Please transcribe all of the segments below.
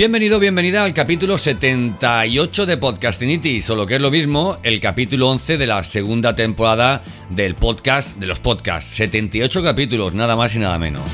Bienvenido, bienvenida al capítulo 78 de Podcastinitis, o lo que es lo mismo, el capítulo 11 de la segunda temporada del podcast, de los podcasts. 78 capítulos, nada más y nada menos.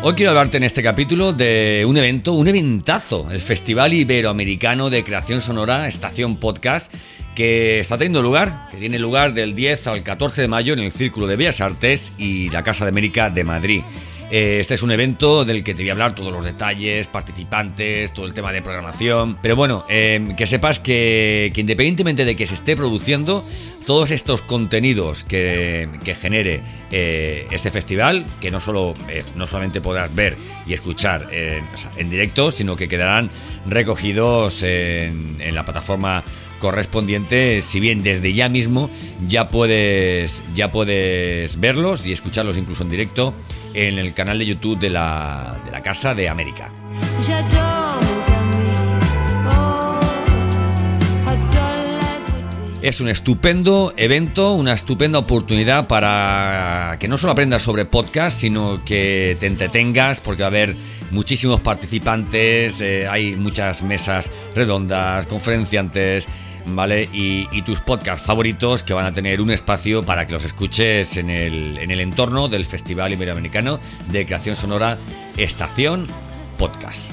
Hoy quiero hablarte en este capítulo de un evento, un eventazo, el Festival Iberoamericano de Creación Sonora Estación Podcast, que está teniendo lugar, que tiene lugar del 10 al 14 de mayo en el Círculo de Bellas Artes y la Casa de América de Madrid. Eh, este es un evento del que te voy a hablar todos los detalles, participantes, todo el tema de programación. Pero bueno, em, que sepas que, independientemente de que se esté produciendo, todos estos contenidos que, genere eh, este festival, que no, solo, eh, no solamente podrás ver y escuchar en directo, sino que quedarán recogidos en, en la plataforma correspondiente, si bien desde ya mismo ya puedes, ya puedes verlos y escucharlos incluso en directo en el canal de YouTube de la, de la Casa de América. Es un estupendo evento, una estupenda oportunidad para que no solo aprendas sobre podcast, sino que te entretengas, porque va a haber muchísimos participantes, eh, hay muchas mesas redondas, conferenciantes, ¿vale? Y, tus podcasts favoritos que van a tener un espacio para que los escuches en el, en el entorno del Festival Iberoamericano de Creación Sonora Estación Podcast.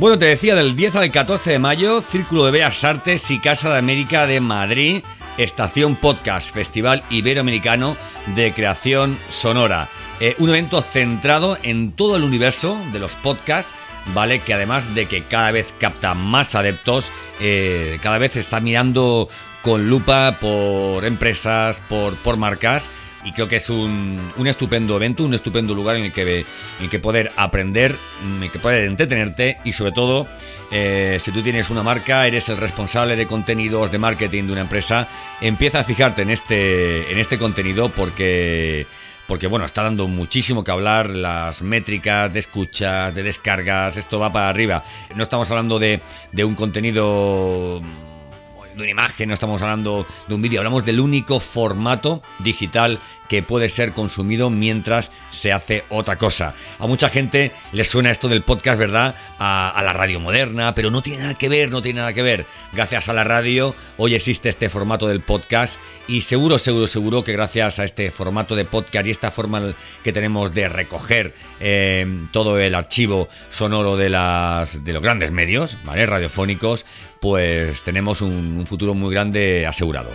Bueno, te decía del 10 al 14 de mayo, Círculo de Bellas Artes y Casa de América de Madrid, Estación Podcast, Festival Iberoamericano de Creación Sonora. Eh, un evento centrado en todo el universo de los podcasts, ¿vale? Que además de que cada vez capta más adeptos, eh, cada vez está mirando con lupa por empresas, por, por marcas. Y creo que es un, estupendo evento, un estupendo lugar en el que, en el que poder aprender, en el que poder entretenerte y sobre todo eh, si tú tienes una marca, eres el responsable de contenidos, de marketing de una empresa, empieza a fijarte en este, en este contenido porque porque bueno, está dando muchísimo que hablar, las métricas de escuchas, de descargas, esto va para arriba. No estamos hablando de, de un contenido de una imagen, no estamos hablando de un vídeo, hablamos del único formato digital que puede ser consumido mientras se hace otra cosa. A mucha gente le suena esto del podcast, ¿verdad? A, la radio moderna, pero no tiene nada que ver, no tiene nada que ver. Gracias a la radio, hoy existe este formato del podcast y seguro, seguro, seguro que gracias a este formato de podcast y esta forma que tenemos de recoger eh, todo el archivo sonoro de, las, de los grandes medios, ¿vale? Radiofónicos, pues tenemos un futuro muy grande asegurado.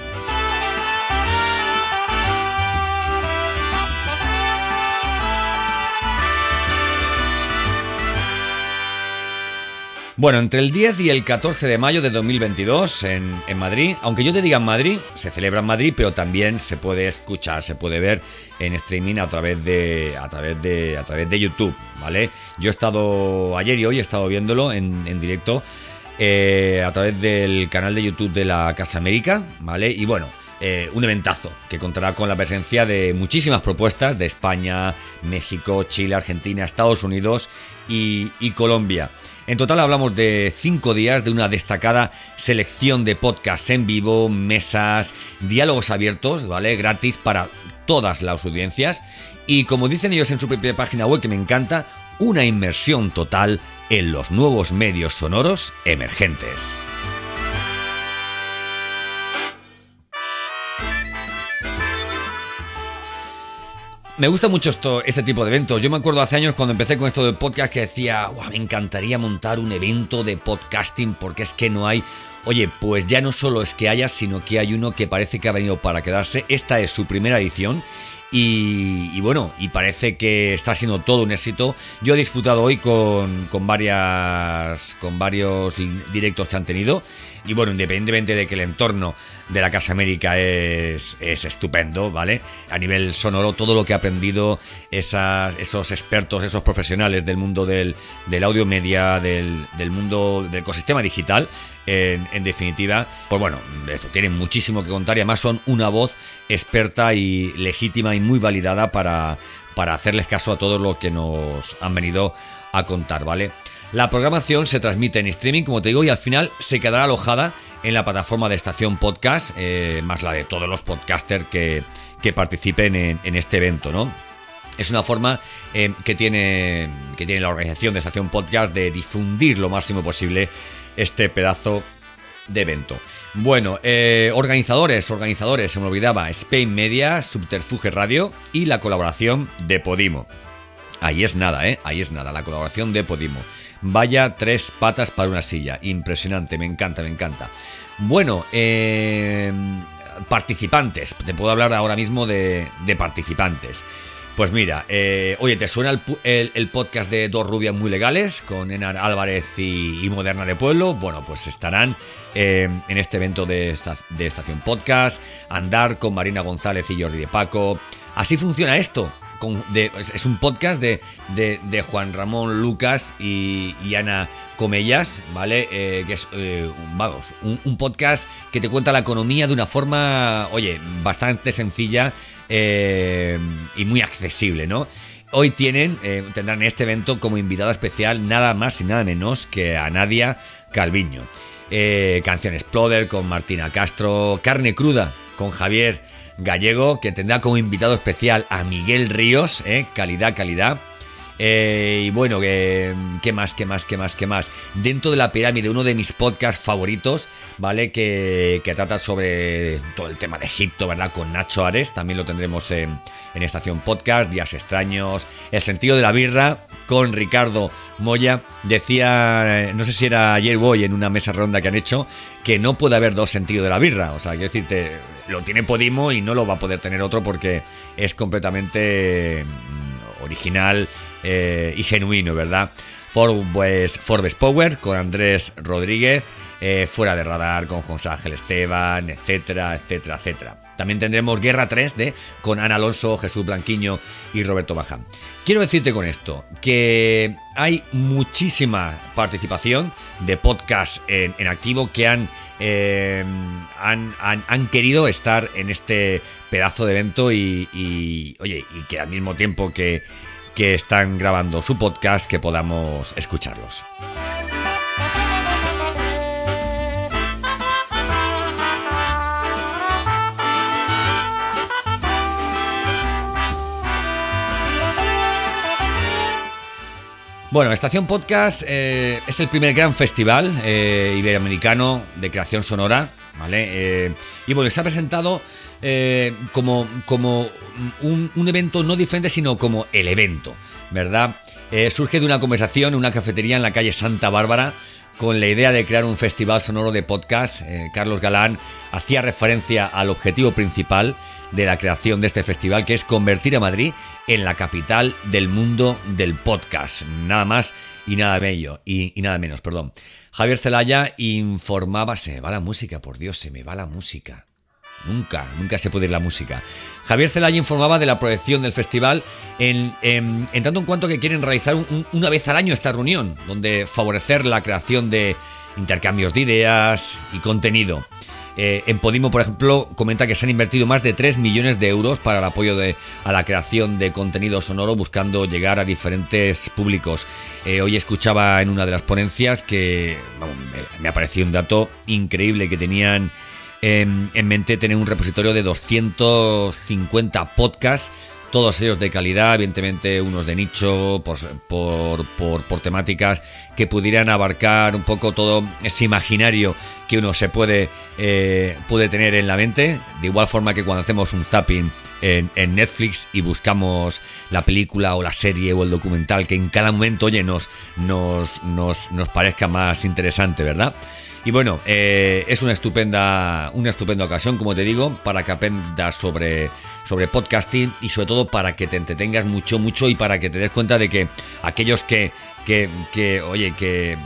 Bueno, entre el 10 y el 14 de mayo de 2022 en, en, Madrid, aunque yo te diga en Madrid, se celebra en Madrid, pero también se puede escuchar, se puede ver en streaming a través de, a través de, a través de YouTube, ¿vale? Yo he estado ayer y hoy he estado viéndolo en, en directo eh, a través del canal de YouTube de la Casa América, ¿vale? Y bueno, eh, un eventazo que contará con la presencia de muchísimas propuestas de España, México, Chile, Argentina, Estados Unidos y, y Colombia. En total hablamos de cinco días de una destacada selección de podcasts en vivo, mesas, diálogos abiertos, ¿vale? Gratis para todas las audiencias. Y como dicen ellos en su propia página web, que me encanta, una inmersión total en los nuevos medios sonoros emergentes. Me gusta mucho esto, este tipo de eventos. Yo me acuerdo hace años cuando empecé con esto del podcast que decía, me encantaría montar un evento de podcasting porque es que no hay... Oye, pues ya no solo es que haya, sino que hay uno que parece que ha venido para quedarse. Esta es su primera edición y, bueno, y parece que está siendo todo un éxito. Yo he disfrutado hoy con, varias, con varios directos que han tenido. Y bueno, independientemente de que el entorno de la Casa América es, es estupendo, ¿vale? A nivel sonoro, todo lo que ha aprendido esos expertos, esos profesionales del mundo del, del audio media, del, del mundo del ecosistema digital, en, definitiva, pues bueno, esto tienen muchísimo que contar y además son una voz experta y legítima y muy validada para, para hacerles caso a todo lo que nos han venido a contar, ¿vale? La programación se transmite en streaming, como te digo, y al final se quedará alojada en la plataforma de Estación Podcast, eh, más la de todos los podcasters que, que participen en, este evento, ¿no? Es una forma eh, que, tiene, que tiene la organización de Estación Podcast de difundir lo máximo posible este pedazo de evento. Bueno, eh, organizadores, organizadores, se me olvidaba, Spain Media, Subterfuge Radio y la colaboración de Podimo. Ahí es nada, ¿eh? Ahí es nada, la colaboración de Podimo. Vaya tres patas para una silla. Impresionante, me encanta, me encanta. Bueno, eh, participantes. Te puedo hablar ahora mismo de, de participantes. Pues mira, eh, oye, ¿te suena el, podcast de Dos Rubias Muy Legales con Enar Álvarez y, Moderna de Pueblo? Bueno, pues estarán eh, en este evento de, Estación Podcast, Andar con Marina González y Jordi de Paco. Así funciona esto. Es un podcast de, Juan Ramón Lucas y, Ana Comellas, ¿vale? Eh, que es, vamos, un podcast que te cuenta la economía de una forma, oye, bastante sencilla eh, y muy accesible, ¿no? Hoy tienen, eh, tendrán este evento como invitada especial nada más y nada menos que a Nadia Calviño. Eh, canción Exploder con Martina Castro, Carne Cruda con Javier Gallego, que tendrá como invitado especial a Miguel Ríos, calidad, calidad. Y bueno, ¿qué más, qué más, qué más, qué más? Dentro de la pirámide, uno de mis podcasts favoritos, ¿vale? Que, trata sobre todo el tema de Egipto, ¿verdad? Con Nacho Ares, también lo tendremos en, Estación Podcast, Días Extraños, El sentido de la birra, con Ricardo Moya. Decía, no sé si era ayer o hoy en una mesa ronda que han hecho, que no puede haber dos sentidos de la birra. O sea, quiero decirte, lo tiene Podimo y no lo va a poder tener otro porque es completamente mm, original eh, y genuino, ¿verdad? Forbes, Forbes Power con Andrés Rodríguez. Eh, fuera de radar con José Ángel Esteban, etcétera, etcétera, etcétera. También tendremos Guerra 3D con Ana Alonso, Jesús Blanquiño y Roberto Baján. Quiero decirte con esto que hay muchísima participación de podcasts en, activo que eh, han, han, querido estar en este pedazo de evento y, oye, y que al mismo tiempo que, que están grabando su podcast que podamos escucharlos. Bueno, Estación Podcast eh, es el primer gran festival eh, iberoamericano de creación sonora, ¿vale? Eh, y bueno, se ha presentado como, como un, evento no diferente, sino como el evento, ¿verdad? surge de una conversación en una cafetería en la calle Santa Bárbara con la idea de crear un festival sonoro de podcast. Carlos Galán hacía referencia al objetivo principal de la creación de este festival, que es convertir a Madrid en la capital del mundo del podcast. Nada más y nada bello, y, nada menos, perdón. Javier Zelaya informaba, se me va la música, por Dios, se me va la música. Nunca, nunca se puede ir la música. Javier Zelaya informaba de la proyección del festival en, tanto en cuanto que quieren realizar una vez al año esta reunión, donde favorecer la creación de intercambios de ideas y contenido. Eh, en Podimo, por ejemplo, comenta que se han invertido más de 3 millones de euros para el apoyo de, a la creación de contenido sonoro buscando llegar a diferentes públicos. Eh, hoy escuchaba en una de las ponencias que me, ha parecido un dato increíble que tenían en, en mente tener un repositorio de 250 podcasts todos ellos de calidad, evidentemente unos de nicho, por, por, temáticas que pudieran abarcar un poco todo ese imaginario que uno se puede, eh, puede tener en la mente, de igual forma que cuando hacemos un zapping en, Netflix y buscamos la película o la serie o el documental que en cada momento, oye, nos, nos, nos parezca más interesante, ¿verdad? Y bueno, eh, es una estupenda, una estupenda ocasión, como te digo, para que aprendas sobre, sobre podcasting y sobre todo para que te entretengas mucho, mucho y para que te des cuenta de que aquellos que, que, que oye, que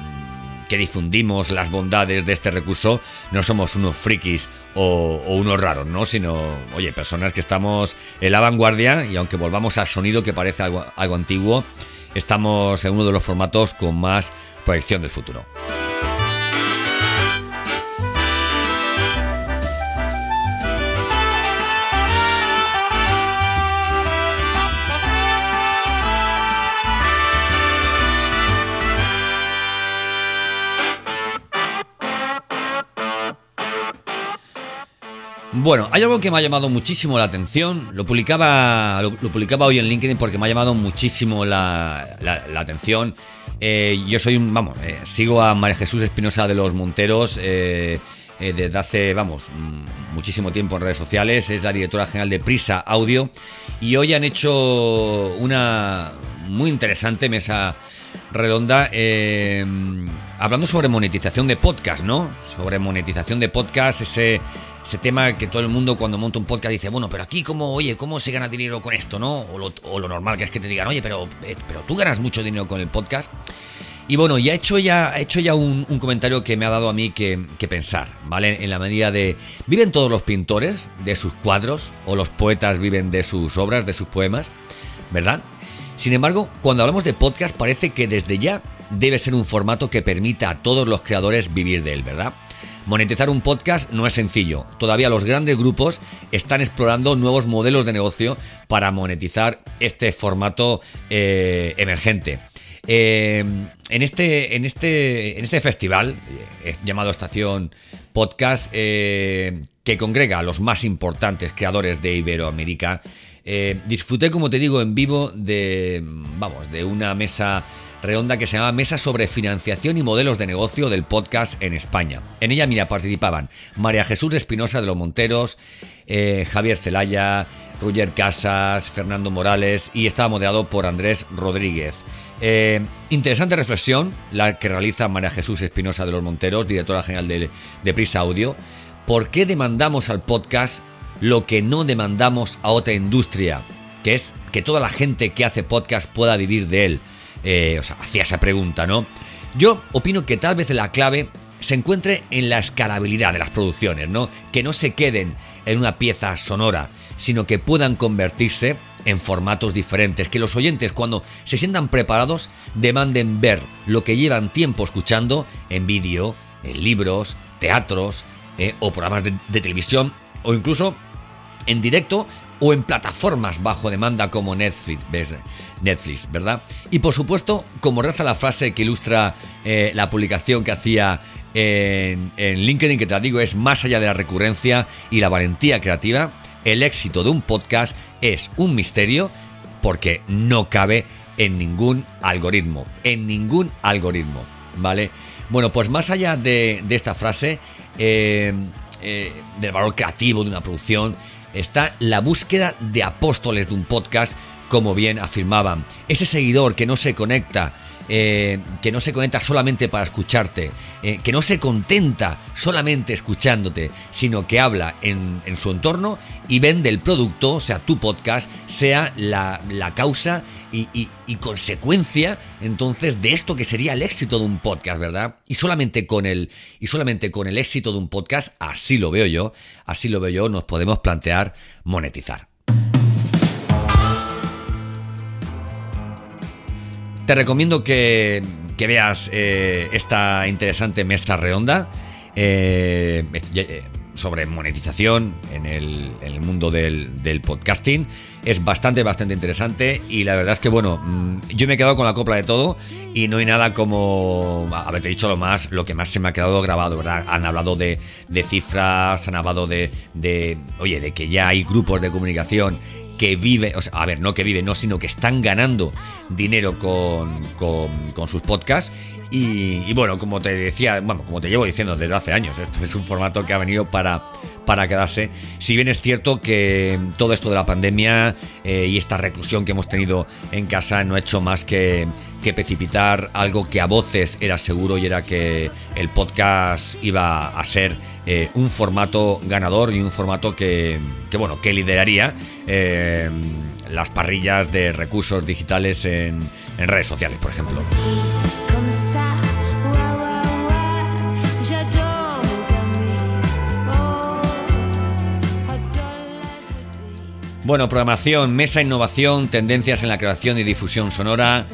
que difundimos las bondades de este recurso no somos unos frikis o, unos raros, ¿no? Sino, oye, personas que estamos en la vanguardia y aunque volvamos al sonido que parece algo, algo antiguo, estamos en uno de los formatos con más proyección del futuro. Bueno, hay algo que me ha llamado muchísimo la atención. Lo publicaba, lo, publicaba hoy en LinkedIn porque me ha llamado muchísimo la, atención. Eh, yo soy un, vamos, eh, sigo a María Jesús Espinosa de los Monteros eh, desde hace, vamos, mm, muchísimo tiempo en redes sociales. Es la directora general de Prisa Audio y hoy han hecho una muy interesante mesa redonda eh, hablando sobre monetización de podcast, ¿no? Sobre monetización de podcast, ese, ese tema que todo el mundo cuando monta un podcast dice, bueno, pero aquí cómo, oye, ¿cómo se gana dinero con esto, no? O lo, normal que es que te digan, oye, pero, eh, pero tú ganas mucho dinero con el podcast. Y bueno, ya he hecho ya, he hecho ya un, comentario que me ha dado a mí que, que, pensar, ¿vale? En la medida de, ¿viven todos los pintores de sus cuadros? ¿O los poetas viven de sus obras, de sus poemas? ¿Verdad? Sin embargo, cuando hablamos de podcast parece que desde ya debe ser un formato que permita a todos los creadores vivir de él, ¿verdad? Monetizar un podcast no es sencillo. Todavía los grandes grupos están explorando nuevos modelos de negocio para monetizar este formato eh, emergente. Eh, en, este, en, este, en este festival, eh, llamado Estación Podcast, que congrega a los más importantes creadores de Iberoamérica, disfruté, como te digo, en vivo de, vamos, de una mesa redonda que se llama Mesa sobre Financiación y Modelos de Negocio del Podcast en España. En ella, mira, participaban María Jesús Espinosa de los Monteros, eh, Javier Celaya, Roger Casas, Fernando Morales y estaba moderado por Andrés Rodríguez. Eh, interesante reflexión la que realiza María Jesús Espinosa de los Monteros, directora general de, de Prisa Audio. ¿Por qué demandamos al podcast lo que no demandamos a otra industria, que es que toda la gente que hace podcast pueda vivir de él. Eh, o sea, hacía esa pregunta, ¿no? Yo opino que tal vez la clave se encuentre en la escalabilidad de las producciones, ¿no? Que no se queden en una pieza sonora, sino que puedan convertirse en formatos diferentes, que los oyentes cuando se sientan preparados demanden ver lo que llevan tiempo escuchando en vídeo, en libros, teatros eh, o programas de televisión o incluso en directo o en plataformas bajo demanda como Netflix, Netflix ¿verdad? Y por supuesto, como reza la frase que ilustra eh, la publicación que hacía en, LinkedIn, que te digo, es más allá de la recurrencia y la valentía creativa, el éxito de un podcast es un misterio porque no cabe en ningún algoritmo, en ningún algoritmo, ¿vale? Bueno, pues más allá de, esta frase, eh, eh, del valor creativo de una producción, está la búsqueda de apóstoles de un podcast, como bien afirmaban. Ese seguidor que no se conecta, eh, que no se conecta solamente para escucharte, eh, que no se contenta solamente escuchándote, sino que habla en, su entorno y vende el producto, o sea, tu podcast, sea la, causa y, consecuencia entonces de esto que sería el éxito de un podcast, ¿verdad? Y solamente con el y solamente con el éxito de un podcast, así lo veo yo, así lo veo yo, nos podemos plantear monetizar. Te recomiendo que, veas eh, esta interesante mesa redonda. Eh, eh, sobre monetización en el, mundo del, podcasting. Es bastante, bastante interesante y la verdad es que, bueno, mm, yo me he quedado con la copla de todo y no hay nada como haberte dicho lo más, lo que más se me ha quedado grabado, ¿verdad? Han hablado de, cifras, han hablado de, de, oye, de que ya hay grupos de comunicación que vive, o sea, a ver, no que vive, no, sino que están ganando dinero con, con, sus podcasts. Y, bueno, como te decía, bueno, como te llevo diciendo desde hace años, esto es un formato que ha venido para, para quedarse. Si bien es cierto que todo esto de la pandemia eh, y esta reclusión que hemos tenido en casa no ha hecho más que, que precipitar algo que a voces era seguro y era que el podcast iba a ser eh, un formato ganador y un formato que, bueno, que lideraría eh, las parrillas de recursos digitales en, en redes sociales, por ejemplo. Bueno, programación, mesa innovación, tendencias en la creación y difusión sonora,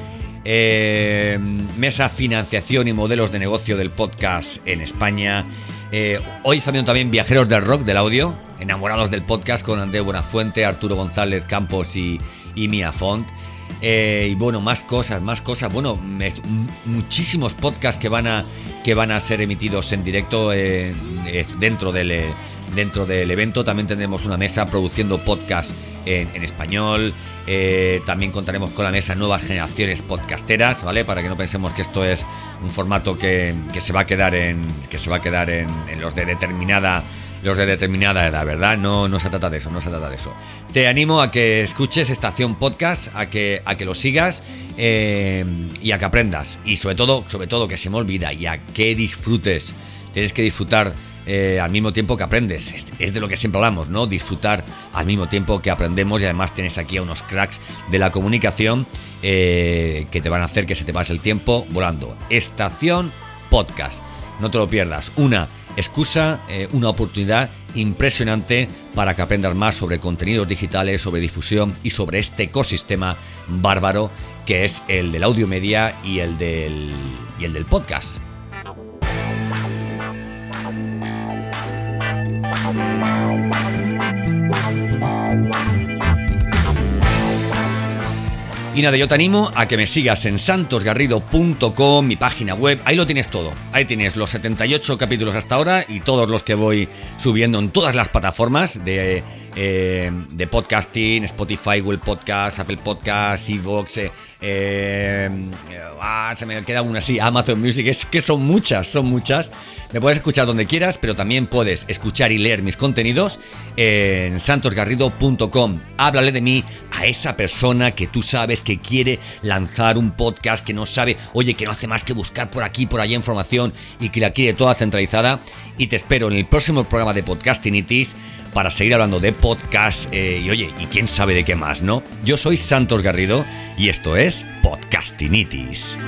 eh, mesa financiación y modelos de negocio del podcast en España. Eh, hoy estamos también viajeros del rock, del audio, enamorados del podcast con Andrés Buenafuente, Arturo González Campos y, Mia Font. Eh, y bueno, más cosas, más cosas. Bueno, muchísimos podcasts que van a, que van a ser emitidos en directo dentro del dentro del evento. También tendremos una mesa produciendo podcasts en, español. Eh, también contaremos con la mesa Nuevas Generaciones Podcasteras, ¿vale? Para que no pensemos que esto es un formato que, se va a quedar en. que se va a quedar en, los de determinada. Los de determinada edad, ¿verdad? No, no se trata de eso, no se trata de eso. Te animo a que escuches Estación Podcast, a que, a que lo sigas eh, y a que aprendas. Y sobre todo, sobre todo que se me olvida y a que disfrutes. Tienes que disfrutar eh, al mismo tiempo que aprendes. Es, de lo que siempre hablamos, ¿no? Disfrutar al mismo tiempo que aprendemos y además tienes aquí a unos cracks de la comunicación eh, que te van a hacer que se te pase el tiempo volando. Estación Podcast. No te lo pierdas. Una excusa, eh, una oportunidad impresionante para que aprendas más sobre contenidos digitales, sobre difusión y sobre este ecosistema bárbaro que es el del audio media y el del, y el del podcast. Y nada, yo te animo a que me sigas en santosgarrido.com, mi página web. Ahí lo tienes todo. Ahí tienes los 78 capítulos hasta ahora y todos los que voy subiendo en todas las plataformas de, eh, de podcasting, Spotify, Google Podcast, Apple Podcast, Evox. Eh, eh, ah, se me queda una así, Amazon Music. Es que son muchas, son muchas. Me puedes escuchar donde quieras, pero también puedes escuchar y leer mis contenidos en santosgarrido.com. Háblale de mí a esa persona que tú sabes que quiere lanzar un podcast, que no sabe, oye, que no hace más que buscar por aquí, por allá información y que la quiere toda centralizada. Y te espero en el próximo programa de Podcastinitis para seguir hablando de podcast eh, y oye, y quién sabe de qué más, ¿no? Yo soy Santos Garrido y esto es Podcastinitis.